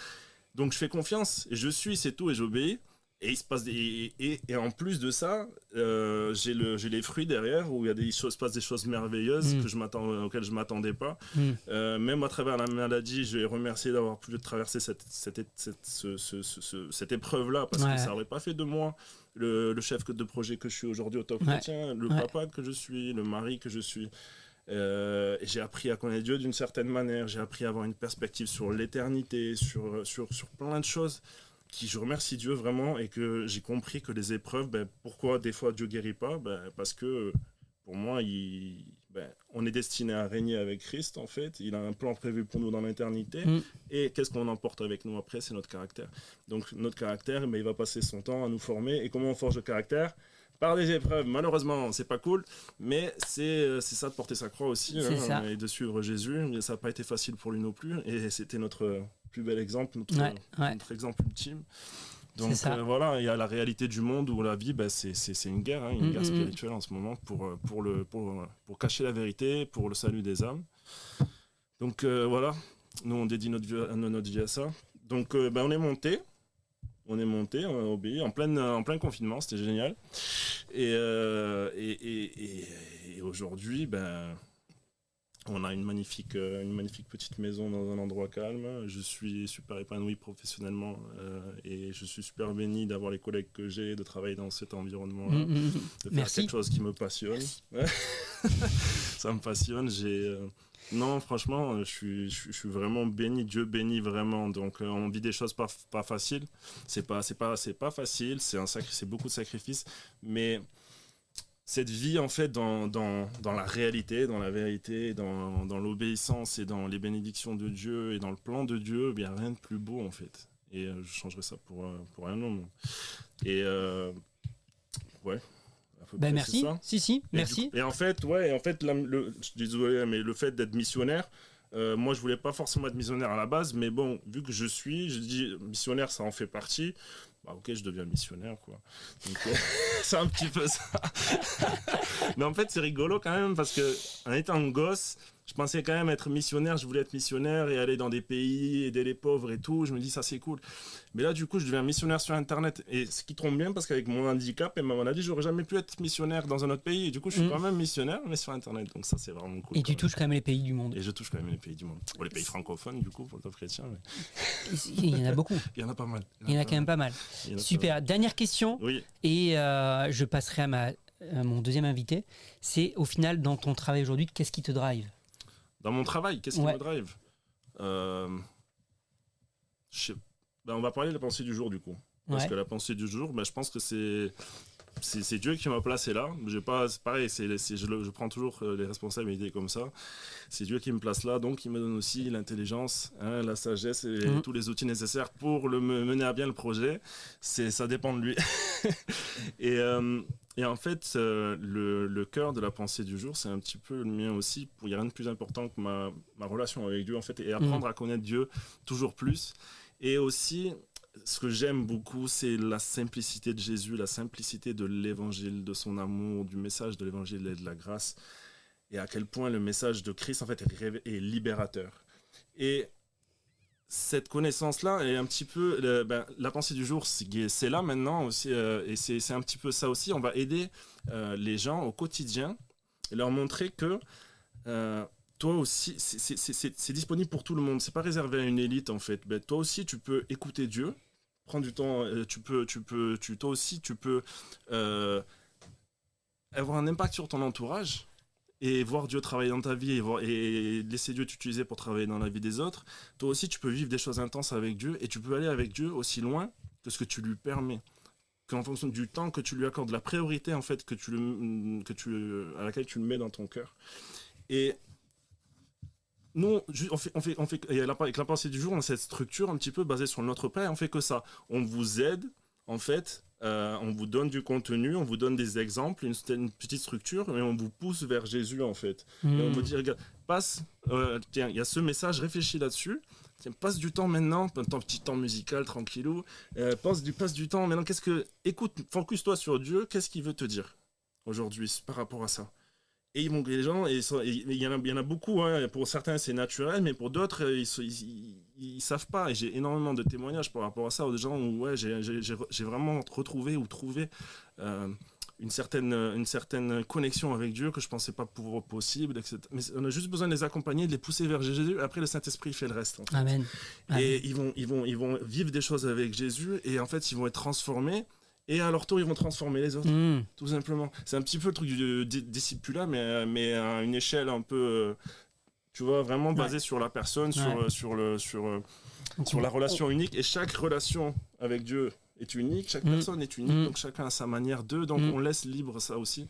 Donc, je fais confiance et je suis, c'est tout, et j'obéis. Et il se passe des, et, et, en plus de ça, euh, j'ai le j'ai les fruits derrière où il y a des choses, se passe des choses merveilleuses mm. que je m'attends auxquelles je m'attendais pas. Mm. Euh, même à travers la maladie, je vais remercier d'avoir pu traverser cette cette, cette, ce, ce, ce, cette épreuve là parce que ça aurait pas fait de moi le, le, chef de projet que je suis aujourd'hui au top chrétien, le papa que je suis, le mari que je suis. Euh, j'ai appris à connaître Dieu d'une certaine manière, j'ai appris à avoir une perspective sur l'éternité, sur, sur, sur plein de choses qui je remercie Dieu vraiment et que j'ai compris que les épreuves, ben, pourquoi des fois Dieu guérit pas? Ben, Parce que pour moi, il, ben, on est destiné à régner avec Christ en fait. Il a un plan prévu pour nous dans l'éternité. Mm. Et qu'est-ce qu'on emporte avec nous après? C'est notre caractère. Donc notre caractère, ben, il va passer son temps à nous former. Et comment on forge le caractère? Par des épreuves. Malheureusement, c'est pas cool, mais c'est euh, ça de porter sa croix aussi hein, et de suivre Jésus. Ça n'a pas été facile pour lui non plus, et c'était notre plus bel exemple, notre, exemple ultime. Donc euh, voilà, il y a la réalité du monde où la vie, bah, c'est une guerre, hein, une mm, guerre mm, mm. spirituelle en ce moment pour, euh, pour, le, pour, pour, cacher la vérité, pour le salut des âmes. Donc euh, voilà, nous on dédie notre vie, notre vie à ça. Donc bah, on est monté, on est monté, on a obéi en plein, en plein confinement, c'était génial. Et, et, et, et aujourd'hui, ben on a une magnifique, euh, une magnifique petite maison dans un endroit calme. Je suis super épanoui professionnellement euh, et je suis super béni d'avoir les collègues que j'ai, de travailler dans cet environnement-là, mm, mm, mm. de faire quelque chose qui me passionne. Ça me passionne. J'ai euh, non, franchement, je suis, je, suis vraiment béni. Dieu bénit vraiment. Donc, on vit des choses pas, pas faciles. C'est pas, c'est pas, c'est pas facile. C'est un c'est beaucoup de sacrifices, mais cette vie en fait dans, dans, dans, la réalité, dans la vérité, dans, dans l'obéissance et dans les bénédictions de Dieu et dans le plan de Dieu, il n'y a rien de plus beau en fait. Et euh, je changerais ça pour, euh, pour rien. Et euh, ouais. Ben merci. Si si, merci. et en fait, ouais, en fait, le, désolé, mais le fait d'être missionnaire, moi, je voulais pas forcément être missionnaire à la base, mais bon, vu que je suis, je dis missionnaire, ça en fait partie bah ok, je deviens missionnaire, quoi. Euh, c'est un petit peu ça. Mais en fait, c'est rigolo quand même parce que en étant gosse, je pensais quand même être missionnaire, je voulais être missionnaire et aller dans des pays, aider les pauvres et tout. Je me dis, ça c'est cool. Mais là, du coup, je deviens missionnaire sur Internet. Et ce qui tombe bien, parce qu'avec mon handicap et ma maladie, j'aurais jamais pu être missionnaire dans un autre pays. Et du coup, je suis mm. quand même missionnaire, mais sur Internet. Donc ça, c'est vraiment cool. Et tu touches quand même les pays du monde. Et je touche quand même les pays du monde. Pour les pays francophones, du coup, pour le chrétien. Mais... Il y en a beaucoup. Il y en a pas mal. Il y en a, quand même pas mal. Super. Dernière question. Oui. Et euh, je passerai à, ma, à mon deuxième invité. C'est au final, dans ton travail aujourd'hui, qu'est-ce qui te drive? Dans mon travail, qu'est-ce qui me drive? Euh, ben, On va parler de la pensée du jour, du coup. Parce que la pensée du jour, ben, je pense que c'est c'est Dieu qui m'a placé là. J'ai pas, c'est pareil, c'est, je, je, prends toujours euh, les responsabilités comme ça. C'est Dieu qui me place là, donc il me donne aussi l'intelligence, hein, la sagesse et mmh. tous les outils nécessaires pour le, mener à bien le projet. C'est, ça dépend de lui. et, euh, et en fait, euh, le, le, cœur de la pensée du jour, c'est un petit peu le mien aussi. Il n'y a rien de plus important que ma, ma relation avec Dieu, en fait, et apprendre mmh. à connaître Dieu toujours plus. Et aussi, ce que j'aime beaucoup, c'est la simplicité de Jésus, la simplicité de l'évangile, de son amour, du message de l'évangile et de la grâce, et à quel point le message de Christ en fait est, libérateur. Et cette connaissance-là est un petit peu ben, la pensée du jour, c'est là maintenant aussi, euh, et c'est un petit peu ça aussi. On va aider euh, les gens au quotidien et leur montrer que euh, toi aussi, c'est disponible pour tout le monde. C'est pas réservé à une élite en fait. Ben, toi aussi, tu peux écouter Dieu, prendre du temps. Tu peux, tu peux, tu, toi aussi, tu peux avoir un impact sur ton entourage et voir Dieu travailler dans ta vie et, voir, et laisser Dieu t'utiliser pour travailler dans la vie des autres. Toi aussi, tu peux vivre des choses intenses avec Dieu et tu peux aller avec Dieu aussi loin que ce que tu lui permets qu'en fonction du temps que tu lui accordes, la priorité en fait que tu le, que tu, à laquelle tu le mets dans ton cœur. Et nous, on fait, on fait, on fait, avec la pensée du jour, on a cette structure un petit peu basée sur notre Père, on fait que ça. On vous aide, en fait, euh, on vous donne du contenu, on vous donne des exemples, une, petite structure, et on vous pousse vers Jésus, en fait. Et on vous hmm. dit, regarde, passe, euh, tiens, il y a ce message, réfléchis là-dessus. Tiens, passe du temps maintenant, ton petit temps musical, tranquillou. Euh, passe, du, passe du temps maintenant. Qu'est-ce que. Écoute, focus-toi sur Dieu. Qu'est-ce qu'il veut te dire aujourd'hui par rapport à ça? Et ils vont, les gens, il y, en a, y en a beaucoup, hein. pour certains c'est naturel, mais pour d'autres, ils, ils, savent pas. Et j'ai énormément de témoignages par rapport à ça, aux gens où ouais, j'ai vraiment retrouvé ou trouvé euh, une, certaine, une certaine connexion avec Dieu que je pensais pas pouvoir possible. Etc. Mais on a juste besoin de les accompagner, de les pousser vers Jésus. Après, le Saint-Esprit fait le reste. Amen. Et Ils, vont, ils, vont, ils vont vivre des choses avec Jésus et en fait, ils vont être transformés et à leur tour, ils vont transformer les autres, hmm. tout simplement. C'est un petit peu le truc du discipula, mais, mais à une échelle un peu, euh, tu vois, vraiment basée sur la personne, sur, euh, sur, le, sur, euh, sur la relation unique. Et chaque relation avec Dieu est unique, chaque hmm. personne est unique, hmm. donc chacun a sa manière d'eux, donc on laisse libre ça aussi.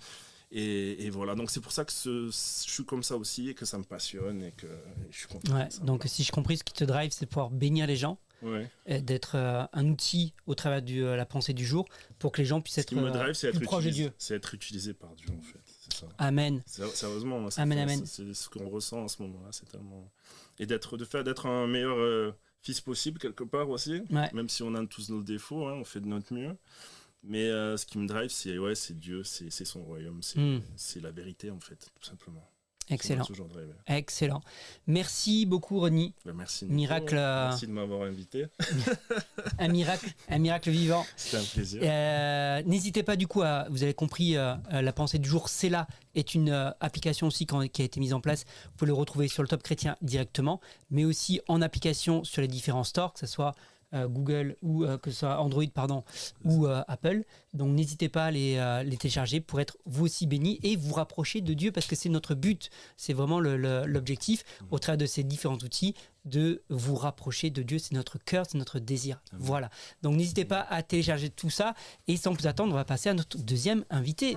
Et, et, voilà, donc c'est pour ça que ce, je suis comme ça aussi et que ça me passionne et que je suis content. Ouais, donc si je compris, ce qui te drive, c'est pouvoir bénir les gens d'être euh, un outil au travers de euh, la pensée du jour pour que les gens puissent être, euh, plus proches de Dieu. C'est être utilisé par Dieu en fait. Ça. Amen. Sérieusement, amen, amen. c'est ce qu'on ressent en ce moment-là. C'est tellement et d'être de faire d'être un meilleur fils possible quelque part aussi. Même si on a tous nos défauts, hein, on fait de notre mieux. Mais ce qui me drive, c'est ouais, c'est Dieu, c'est son royaume, hmm. c'est la vérité en fait, tout simplement. Excellent. Excellent. Merci beaucoup, Ronnie. Ben, merci. Miracle. Euh, merci de m'avoir invité. un miracle, un miracle vivant. C'était un plaisir. Euh, n'hésitez pas du coup à, vous avez compris, euh, la pensée du jour, c'est là, est une application aussi qui a été mise en place. Vous pouvez le retrouver sur le Top Chrétien directement, mais aussi en application sur les différents stores, que ce soit Google ou euh, que ce soit Android pardon ou euh, Apple. Donc n'hésitez pas à les, les, télécharger pour être vous aussi bénis et vous rapprocher de Dieu parce que c'est notre but, c'est vraiment l'objectif au travers de ces différents outils de vous rapprocher de Dieu, c'est notre cœur, c'est notre désir. Voilà. Donc n'hésitez pas à télécharger tout ça et sans plus attendre, on va passer à notre deuxième invité.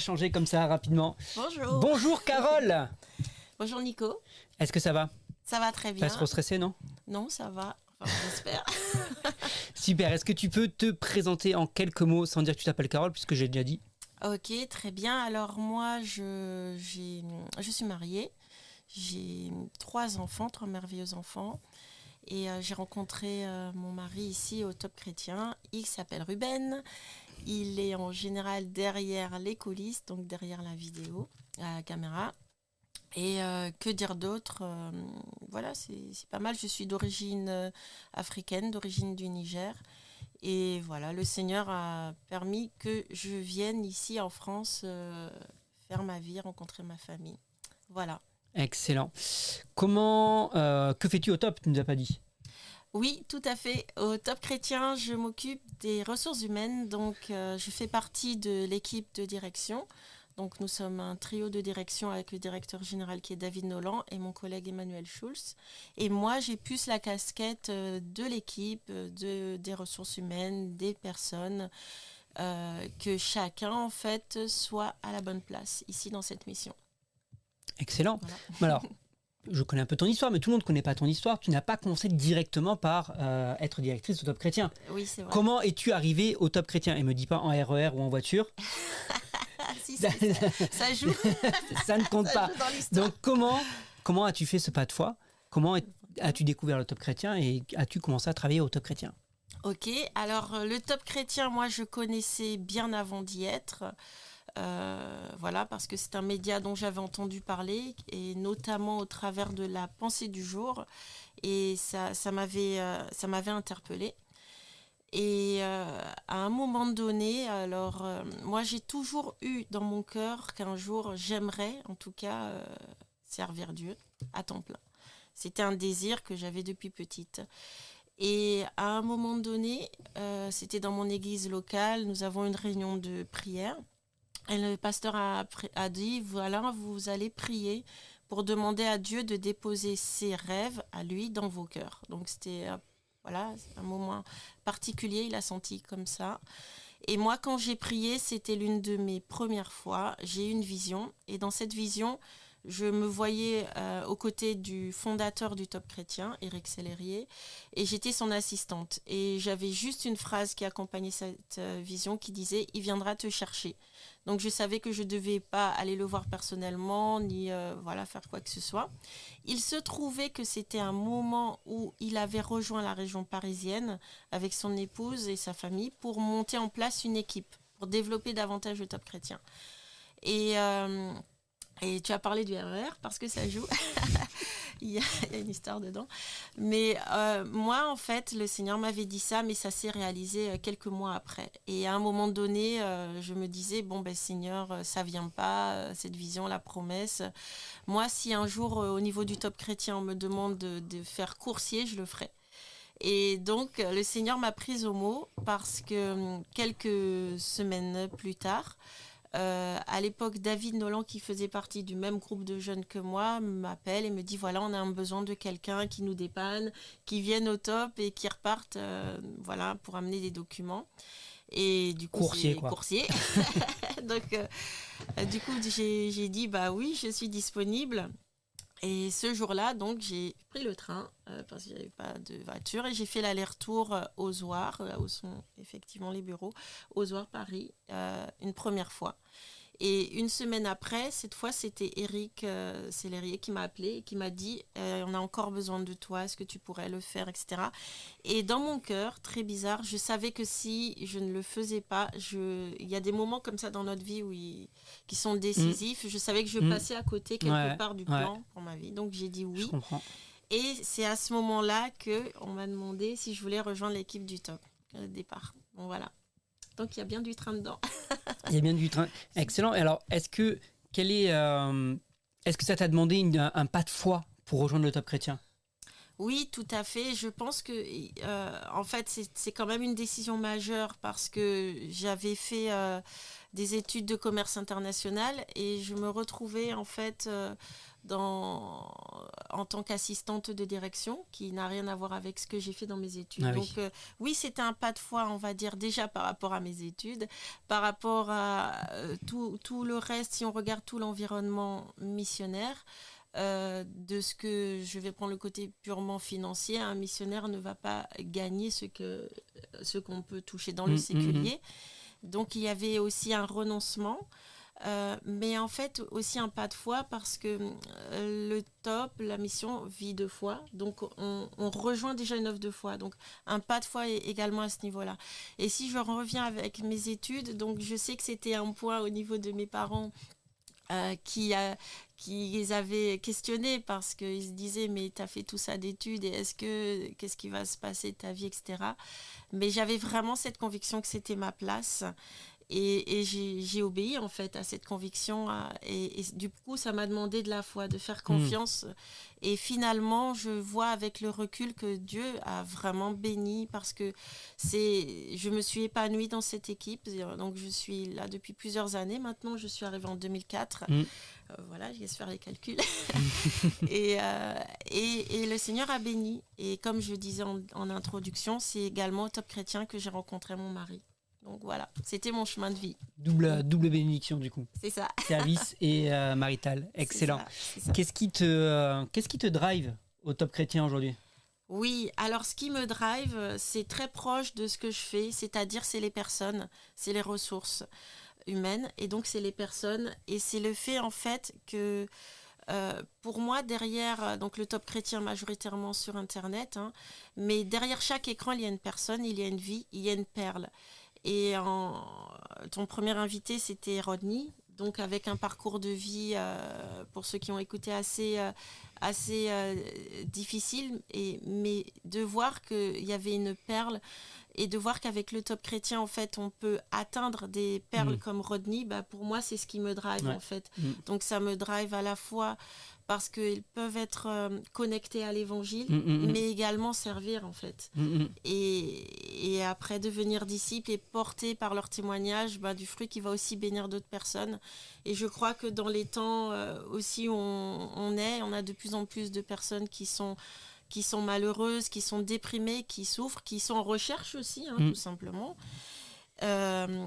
Changé comme ça rapidement. Bonjour. Bonjour Carole. Bonjour Nico. Est-ce que ça va? Ça va très bien. Pas trop stressé, non? Non, ça va. Enfin, j'espère. Super. Est-ce que tu peux te présenter en quelques mots sans dire que tu t'appelles Carole, puisque j'ai déjà dit? Ok, très bien. Alors moi, je, je suis mariée. J'ai trois enfants, trois merveilleux enfants. Et euh, j'ai rencontré euh, mon mari ici au Top Chrétien. Il s'appelle Ruben. Il est en général derrière les coulisses, donc derrière la vidéo, la caméra. Et euh, que dire d'autre euh, Voilà, c'est pas mal. Je suis d'origine euh, africaine, d'origine du Niger. Et voilà, le Seigneur a permis que je vienne ici en France faire ma vie, rencontrer ma famille. Voilà. Excellent. Comment, que fais-tu au top Tu ne nous as pas dit? Oui, tout à fait. Au Top Chrétien, je m'occupe des ressources humaines. Donc, euh, je fais partie de l'équipe de direction. Donc, nous sommes un trio de direction avec le directeur général qui est David Nolan et mon collègue Emmanuel Schulz. Et moi, j'ai plus la casquette euh, de l'équipe, euh, de, des ressources humaines, des personnes. que chacun en fait soit à la bonne place ici dans cette mission. Excellent. Alors, je connais un peu ton histoire, mais tout le monde ne connaît pas ton histoire. Tu n'as pas commencé directement par euh, être directrice au Top Chrétien. Oui, c'est vrai. Comment es-tu arrivée au Top Chrétien? Et me dis pas en RER e ou en voiture. si, ça, ça, joue. ça ne compte pas. Donc comment, comment as-tu fait ce pas de foi? Comment as-tu découvert le Top Chrétien et as-tu commencé à travailler au Top Chrétien? Ok, alors euh, le Top Chrétien, moi je connaissais bien avant d'y être. Euh, voilà, parce que c'est un média dont j'avais entendu parler, et notamment au travers de la pensée du jour. Et ça, ça m'avait euh, interpellé. Et euh, à un moment donné, alors moi j'ai toujours eu dans mon cœur qu'un jour j'aimerais en tout cas servir Dieu à temps plein. C'était un désir que j'avais depuis petite. Et à un moment donné, c'était dans mon église locale, nous avons une réunion de prière. Et le pasteur a, dit, voilà, vous allez prier pour demander à Dieu de déposer ses rêves à lui dans vos cœurs. Donc c'était euh, voilà, un moment particulier, il a senti comme ça. Et moi, quand j'ai prié, c'était l'une de mes premières fois. J'ai eu une vision. Et dans cette vision, je me voyais euh, aux côtés du fondateur du Top Chrétien, Éric Sellerier, et j'étais son assistante. Et j'avais juste une phrase qui accompagnait cette euh, vision qui disait Il viendra te chercher. Donc je savais que je ne devais pas aller le voir personnellement ni euh, voilà faire quoi que ce soit. Il se trouvait que c'était un moment où il avait rejoint la région parisienne avec son épouse et sa famille pour monter en place une équipe pour développer davantage le top chrétien. Et et tu as parlé du RER e parce que ça joue. il, y a, une histoire dedans. Mais euh, moi, en fait, le Seigneur m'avait dit ça, mais ça s'est réalisé euh, quelques mois après. Et à un moment donné, euh, je me disais, bon, ben Seigneur, ça vient pas, cette vision, la promesse. Moi, si un jour, au niveau du top chrétien, on me demande de, de faire coursier, je le ferai. Et donc, le Seigneur m'a prise au mot parce que hum, quelques semaines plus tard, euh, à l'époque, David Nolan, qui faisait partie du même groupe de jeunes que moi, m'appelle et me dit voilà, on a un besoin de quelqu'un qui nous dépanne, qui vienne au top et qui reparte euh, voilà, pour amener des documents. Et du coup, coursier, quoi. coursier. Donc, euh, du coup, j'ai dit bah oui, je suis disponible. Et ce jour-là, donc, j'ai pris le train euh, parce qu'il n'y avait pas de voiture et j'ai fait l'aller-retour euh, aux Oirs, là où sont effectivement les bureaux, aux Oirs Paris, euh, une première fois. Et une semaine après, cette fois, c'était Eric euh, qui m'a appelé et qui m'a dit euh, On a encore besoin de toi, est-ce que tu pourrais le faire, etc. Et dans mon cœur, très bizarre, je savais que si je ne le faisais pas, je... il y a des moments comme ça dans notre vie où qui sont décisifs. Je savais que je mm. passais à côté quelque part du plan pour ma vie. Donc j'ai dit oui. Et c'est à ce moment-là qu'on m'a demandé si je voulais rejoindre l'équipe du top, au départ. Bon, voilà. Donc il y a bien du train dedans. il y a bien du train. Excellent. Alors, est-ce que, quel est, euh, est-ce que ça t'a demandé un, pas de foi pour rejoindre le top chrétien? Oui, tout à fait. Je pense que, euh, en fait, c'est quand même une décision majeure parce que j'avais fait euh, des études de commerce international et je me retrouvais en fait dans, en tant qu'assistante de direction, qui n'a rien à voir avec ce que j'ai fait dans mes études. Ah Donc euh, oui, c'était un pas de foi, on va dire, déjà par rapport à mes études, par rapport à euh, tout, tout, le reste, si on regarde tout l'environnement missionnaire. Euh, de ce que je vais prendre le côté purement financier, un missionnaire ne va pas gagner ce que ce qu'on peut toucher dans le mm, mm, mm. séculier. Donc il y avait aussi un renoncement. Euh, mais en fait aussi un pas de foi parce que euh, le top, la mission vit de foi. Donc on, rejoint déjà une œuvre de foi. Donc un pas de foi également à ce niveau-là. Et si je reviens avec mes études, donc je sais que c'était un point au niveau de mes parents euh, qui, qui les avaient questionnés parce qu'ils se disaient mais tu as fait tout ça d'études et est-ce que qu'est-ce qui va se passer de ta vie etc mais j'avais vraiment cette conviction que c'était ma place et, j'ai obéi en fait à cette conviction. et, du coup, ça m'a demandé de la foi, de faire hmm. confiance. Et finalement, je vois avec le recul que Dieu a vraiment béni parce que c'est, je me suis épanouie dans cette équipe. Donc, je suis là depuis plusieurs années. Maintenant, je suis arrivée en 2004. Hmm. Euh, voilà, je laisse faire les calculs. Euh, et, et, le Seigneur a béni. Et comme je disais en, en introduction, c'est également au Top Chrétien que j'ai rencontré mon mari. Donc voilà, c'était mon chemin de vie. Double, double bénédiction du coup. C'est ça. Service et euh, marital. Excellent. Qui, te, euh, qu'est-ce qui te drive au top chrétien aujourd'hui? Oui, alors ce qui me drive, euh, c'est très proche de ce que je fais, c'est-à-dire c'est les personnes, c'est les ressources humaines, et donc c'est les personnes, et c'est le fait en fait que euh, pour moi, derrière euh, donc le top chrétien majoritairement sur Internet, hein, mais derrière chaque écran, il y a une personne, il y a une vie, il y a une perle. Et en, ton premier invité, c'était Rodney, donc avec un parcours de vie, euh, pour ceux qui ont écouté, assez, euh, assez euh, difficile, et, mais de voir qu'il y avait une perle et de voir qu'avec le top chrétien, en fait, on peut atteindre des perles Mm. comme Rodney, bah, pour moi, c'est ce qui me drive, Ouais. en fait. Mm. Donc ça me drive à la fois parce qu'ils peuvent être euh, connectés à l'évangile, Mm, mm, mm. mais également servir, en fait Mm, et, et après devenir disciple et porter par leur témoignage bah, du fruit qui va aussi bénir d'autres personnes. Et je crois que dans les temps euh, aussi où on, on est, on a de plus en plus de personnes qui sont qui sont malheureuses, qui sont déprimées, qui souffrent, qui sont en recherche aussi, hein, tout simplement. Euh,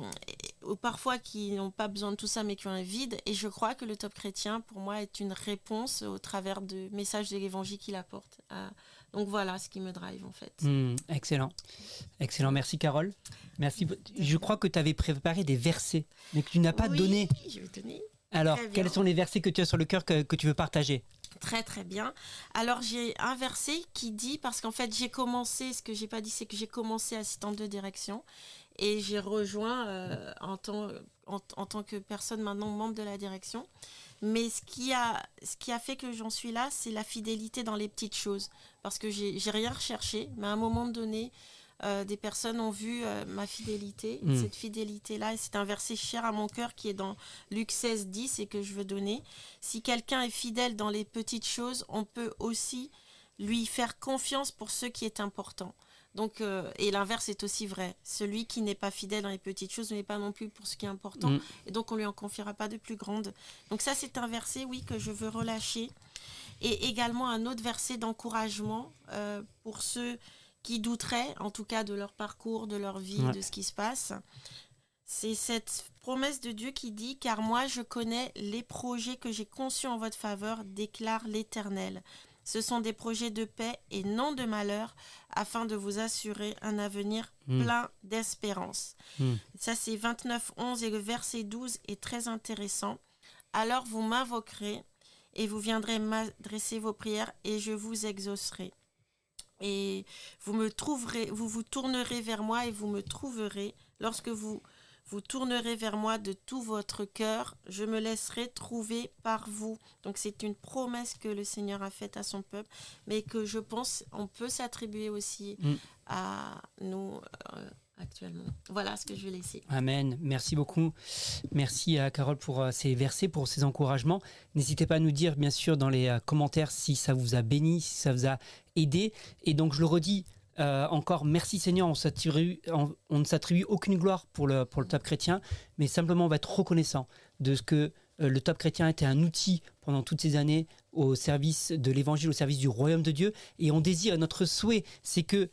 ou parfois qui n'ont pas besoin de tout ça mais qui ont un vide et je crois que le top chrétien pour moi est une réponse au travers de messages de l'évangile qu'il apporte à- donc voilà ce qui me drive en fait Mm, excellent. Excellent. Merci Carole. Merci. Je crois que tu avais préparé des versets, mais que tu n'as pas Oui, donné. Je vais donner. Alors, quels sont les versets que tu as sur le cœur que, que tu veux partager? Très très bien. Alors j'ai un verset qui dit, parce qu'en fait j'ai commencé, ce que j'ai pas dit, c'est que j'ai commencé assistante de direction et j'ai rejoint euh, en, tant, en, en tant que personne maintenant membre de la direction. Mais ce qui a, ce qui a fait que j'en suis là, c'est la fidélité dans les petites choses. Parce que j'ai rien recherché, mais à un moment donné, euh, des personnes ont vu euh, ma fidélité, Mm. cette fidélité-là. Et c'est un verset cher à mon cœur qui est dans Luc 16, 10 et que je veux donner. Si quelqu'un est fidèle dans les petites choses, on peut aussi lui faire confiance pour ce qui est important. Donc, euh, et l'inverse est aussi vrai. Celui qui n'est pas fidèle dans les petites choses n'est pas non plus pour ce qui est important. Mm. Et donc, on lui en confiera pas de plus grandes. Donc, ça, c'est un verset, oui, que je veux relâcher. Et également un autre verset d'encouragement euh, pour ceux qui douteraient, en tout cas, de leur parcours, de leur vie, Ouais. de ce qui se passe. C'est cette promesse de Dieu qui dit Car moi je connais les projets que j'ai conçus en votre faveur, déclare l'Éternel. Ce sont des projets de paix et non de malheur, afin de vous assurer un avenir Mm. plein d'espérance. Mm. Ça, c'est 29, 11 et le verset 12 est très intéressant. Alors vous m'invoquerez et vous viendrez m'adresser vos prières et je vous exaucerai. Et vous me trouverez, vous vous tournerez vers moi et vous me trouverez. Lorsque vous vous tournerez vers moi de tout votre cœur, je me laisserai trouver par vous. Donc c'est une promesse que le Seigneur a faite à son peuple, mais que je pense on peut s'attribuer aussi Mm. à nous euh, actuellement. Voilà ce que je vais laisser. Amen. Merci beaucoup. Merci à Carole pour euh, ces versets, pour ces encouragements. N'hésitez pas à nous dire, bien sûr, dans les euh, commentaires si ça vous a béni, si ça vous a aidé. Et donc, je le redis. Euh, encore merci Seigneur, on, ne s'attribue aucune gloire pour le, pour le top chrétien, mais simplement on va être reconnaissant de ce que euh, le top chrétien était un outil pendant toutes ces années au service de l'évangile, au service du royaume de Dieu. Et on désire, notre souhait, c'est que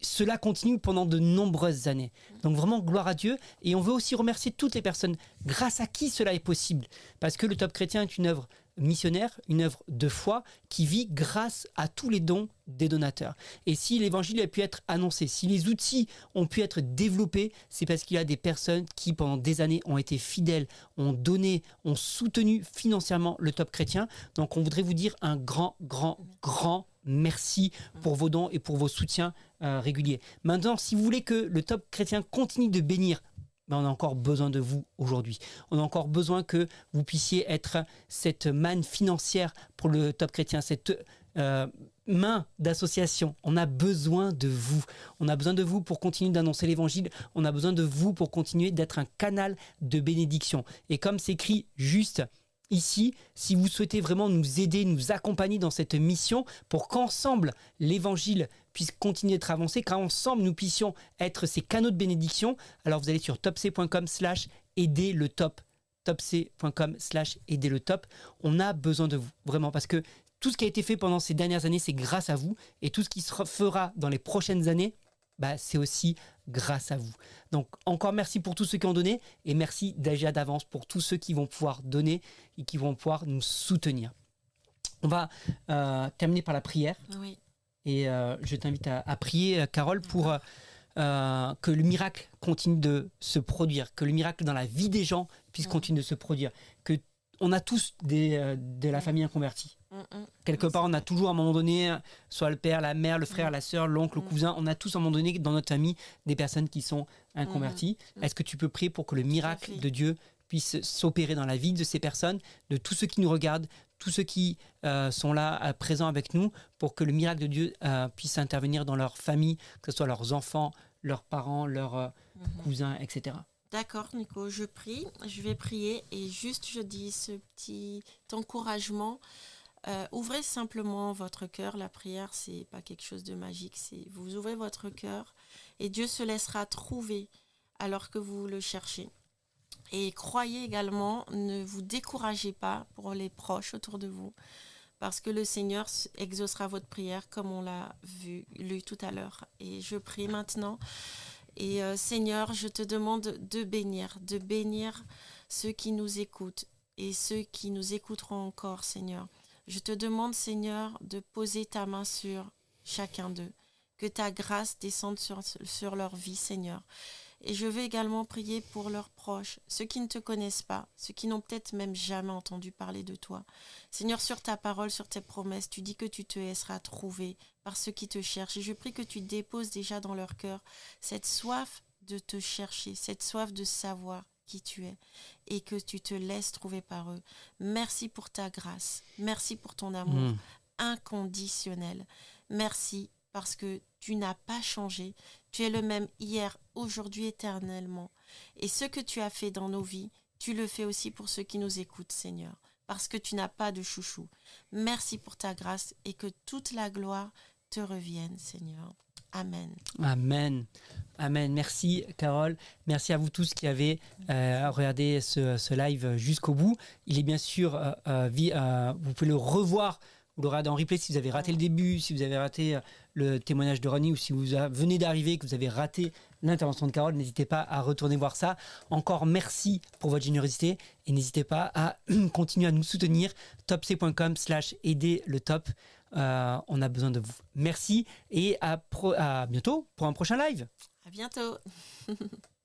cela continue pendant de nombreuses années. Donc vraiment gloire à Dieu. Et on veut aussi remercier toutes les personnes grâce à qui cela est possible? Parce que le Top Chrétien est une œuvre missionnaire, une œuvre de foi qui vit grâce à tous les dons des donateurs. Et si l'évangile a pu être annoncé, si les outils ont pu être développés, c'est parce qu'il y a des personnes qui pendant des années ont été fidèles, ont donné, ont soutenu financièrement le Top Chrétien. Donc on voudrait vous dire un grand, grand, grand merci pour vos dons et pour vos soutiens euh, réguliers. Maintenant, si vous voulez que le top chrétien continue de bénir, ben, on a encore besoin de vous aujourd'hui. On a encore besoin que vous puissiez être cette manne financière pour le top chrétien, cette euh, main d'association. On a besoin de vous. On a besoin de vous pour continuer d'annoncer l'évangile. On a besoin de vous pour continuer d'être un canal de bénédiction. Et comme c'est écrit juste ici, si vous souhaitez vraiment nous aider, nous accompagner dans cette mission pour qu'ensemble l'évangile puisse continuer d'être avancé, qu'ensemble nous puissions être ces canaux de bénédiction, alors vous allez sur topc.com slash aider le top topc.com slash aider le top. On a besoin de vous, vraiment, parce que tout ce qui a été fait pendant ces dernières années, c'est grâce à vous, et tout ce qui se fera dans les prochaines années, bah, c'est aussi grâce à vous. Donc encore merci pour tous ceux qui ont donné et merci déjà d'avance pour tous ceux qui vont pouvoir donner et qui vont pouvoir nous soutenir. On va euh, terminer par la prière. Oui. Et euh, je t'invite à, à prier, euh, Carole, pour euh, que le miracle continue de se produire, que le miracle dans la vie des gens puisse continuer de se produire, que on a tous des, de la famille inconvertie. Mm, mm. Quelque part, on a toujours à un moment donné, soit le père, la mère, le frère, Mm. la sœur, l'oncle, le Mm. cousin, on a tous à un moment donné dans notre famille des personnes qui sont inconverties. Mm. Est-ce que tu peux prier pour que le miracle de Dieu puisse s'opérer dans la vie de ces personnes, de tous ceux qui nous regardent, tous ceux qui euh, sont là euh, présents avec nous, pour que le miracle de Dieu euh, puisse intervenir dans leur famille, que ce soit leurs enfants, leurs parents, leurs euh, Mhm. cousins, etc. D'accord, Nico, je prie, je vais prier et juste je dis ce petit encouragement. Euh, ouvrez simplement votre cœur. La prière, c'est pas quelque chose de magique. C'est vous ouvrez votre cœur et Dieu se laissera trouver alors que vous le cherchez. Et croyez également, ne vous découragez pas pour les proches autour de vous, parce que le Seigneur exaucera votre prière comme on l'a vu, lu tout à l'heure. Et je prie maintenant. Et euh, Seigneur, je te demande de bénir, de bénir ceux qui nous écoutent et ceux qui nous écouteront encore, Seigneur. Je te demande, Seigneur, de poser ta main sur chacun d'eux, que ta grâce descende sur, leur vie, Seigneur. Et je veux également prier pour leurs proches, ceux qui ne te connaissent pas, ceux qui n'ont peut-être même jamais entendu parler de toi. Seigneur, sur ta parole, sur tes promesses, tu dis que tu te laisseras trouver par ceux qui te cherchent. Et je prie que tu déposes déjà dans leur cœur cette soif de te chercher, cette soif de savoir qui tu es et que tu te laisses trouver par eux. Merci pour ta grâce. Merci pour ton amour Mm. inconditionnel. Merci parce que tu n'as pas changé. Tu es le même hier, aujourd'hui, éternellement. Et ce que tu as fait dans nos vies, tu le fais aussi pour ceux qui nous écoutent, Seigneur, parce que tu n'as pas de chouchou. Merci pour ta grâce et que toute la gloire te revienne, Seigneur. Amen. Amen. Amen. Merci Carole. Merci à vous tous qui avez euh, regardé ce, live jusqu'au bout. Il est bien sûr, euh, euh, vous pouvez le revoir, vous le en replay si vous avez raté le début, si vous avez raté le témoignage de Ronnie ou si vous venez d'arriver, que vous avez raté l'intervention de Carole, n'hésitez pas à retourner voir ça. Encore merci pour votre générosité et n'hésitez pas à continuer à nous soutenir. topc.com slash aider le top. Euh, on a besoin de vous. Merci et à, bientôt pour un prochain live. À bientôt.